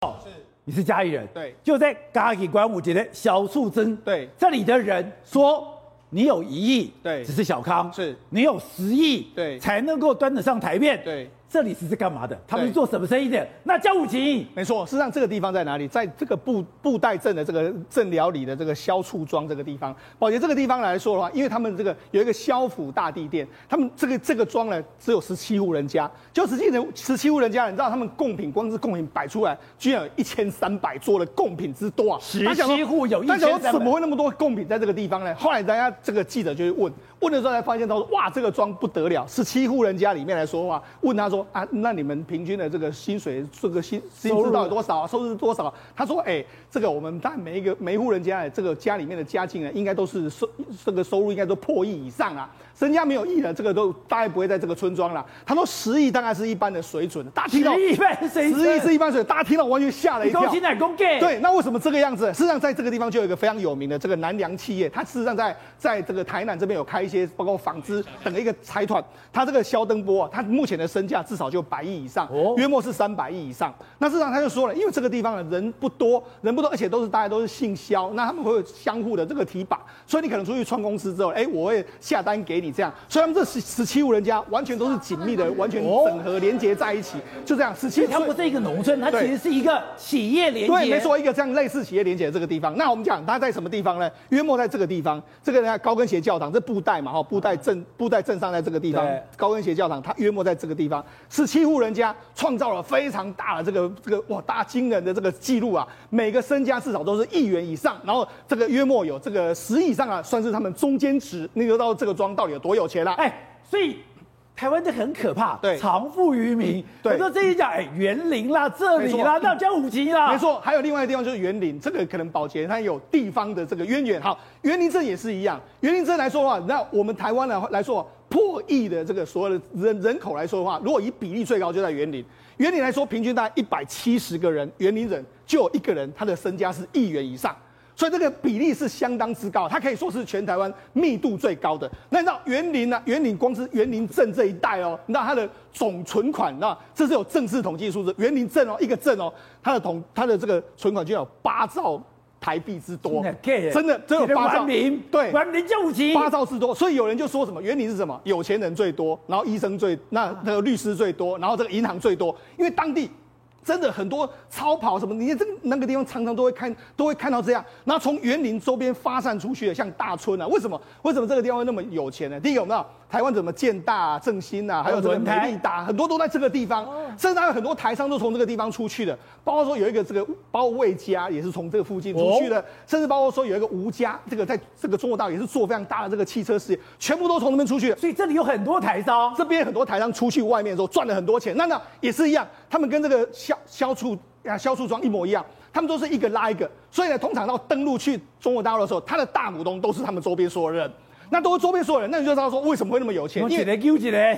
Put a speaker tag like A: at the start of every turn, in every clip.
A: 是，你是嘉义人，
B: 对，
A: 就在嘉义端午节的小树曾，
B: 对，
A: 这里的人说你有一亿，
B: 对，
A: 只是小康，
B: 是。
A: 你有十亿，
B: 对，
A: 才能够端得上台面，
B: 对。
A: 这里是是干嘛的？他们是做什么生意的？那叫武吉，
B: 没错。事实上，这个地方在哪里？在这个布布袋镇的这个镇寮里的这个萧处庄这个地方。宝杰这个地方来说的话，因为他们这个有一个萧府大地店，他们这个这个庄呢只有十七户人家，就实际的十七户人家，你知道他们贡品光是贡品摆出来，居然有一千三百桌的贡品之多啊！
A: 十七户有一千三百，
B: 怎么会那么多贡品在这个地方呢？后来大家这个记者就去问，问的时候才发现，他说哇，这个庄不得了，十七户人家里面来说的话，问他说啊，那你们。平均的这个薪水，这个薪薪资到底多少？收入是多少？他说：“哎、欸，这个我们当然每一个每一户人家，这个家里面的家境呢，应该都是收这个收入应该都破亿以上啊。身家没有亿的，这个都大概不会在这个村庄了。他说十亿大概是一般的水准。大家听到十亿十亿是一般水准，大家听到完全吓了一跳。对，那为什么这个样子？事实上，在这个地方就有一个非常有名的这个南梁企业，它事实上在在这个台南这边有开一些包括纺织等的一个财团。他这个肖登波啊，他目前的身价至少就百亿以上。”约莫是三百亿以上。那事实上他就说了，因为这个地方的人不多，人不多，而且都是大家都是姓肖，那他们会有相互的这个提拔，所以你可能出去创公司之后，哎，我会下单给你这样。所以他们这十十七户人家完全都是紧密的，完全整合连接在一起，就这样。十七，
A: 它不是一个农村，它其实是一个企业连接。
B: 对，没错，一个这样类似企业连接的这个地方。那我们讲它在什么地方呢？约莫在这个地方，这个呢高跟鞋教堂，这布袋嘛，哈，布袋镇布袋镇上在这个地方，高跟鞋教堂，它约莫在这个地方，十七户人家。创造了非常大的这个这个哇大惊人的这个记录啊！每个身家至少都是亿元以上，然后这个约莫有这个十亿以上啊，算是他们中间值。你知道这个庄到底有多有钱啦、啊？哎、
A: 欸，所以台湾这很可怕，
B: 对，
A: 藏富于民。对，我说这一讲，哎、欸，员林啦，这里啦，那叫五级啦，
B: 没错。还有另外一个地方就是园林，这个可能保洁它有地方的这个渊源。好，园林镇也是一样。园林镇来说的话，那我们台湾来来说。破亿的这个所有的人人口来说的话，如果以比例最高就在园林，园林来说平均大概一百七十个人，园林人就有一个人他的身家是亿元以上，所以这个比例是相当之高，它可以说是全台湾密度最高的。那你知道园林呢？园林光是园林镇这一带哦，你知道它的总存款，那这是有正式统计数字，园林镇哦一个镇哦，它的统它的这个存款就有八兆。台币之多，真的只有八兆，
A: 对，
B: 八兆之多，所以有人就说什么，园林是什么？有钱人最多，然后医生最，那那个律师最多，然后这个银行最多，因为当地真的很多超跑什么，你这个那个地方常常都会看，都会看到这样。那从园林周边发散出去的，像大村啊，为什么？为什么这个地方会那么有钱呢？第一个，我们知道。台湾怎么建大、啊、正兴啊，还有这个美利达，很多都在这个地方，甚至还有很多台商都从这个地方出去的。包括说有一个这个，包括魏家也是从这个附近出去的，甚至包括说有一个吴家，这个在这个中国大陆也是做非常大的这个汽车事业，全部都从那边出去的。
A: 所以这里有很多台商，
B: 这边很多台商出去外面的时候赚了很多钱。那那也是一样，他们跟这个萧萧厝啊萧厝庄一模一样，他们都是一个拉一个。所以呢，通常到登陆去中国大陆的时候，他的大股东都是他们周边所有人。那都是周边所有人，那你就知道说为什么会那么有钱？因为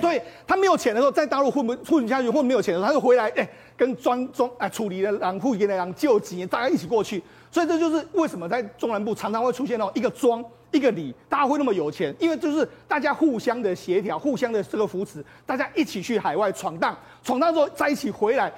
B: 对他没有钱的时候，在大陆混不混下去，混没有钱的时候，他就回来，哎、欸，跟庄庄哎处理的然后给的然救急，大家一起过去。所以这就是为什么在中南部常常会出现到一个庄一个里，大家会那么有钱，因为就是大家互相的协调，互相的这个扶持，大家一起去海外闯荡，闯荡之后在一起回来，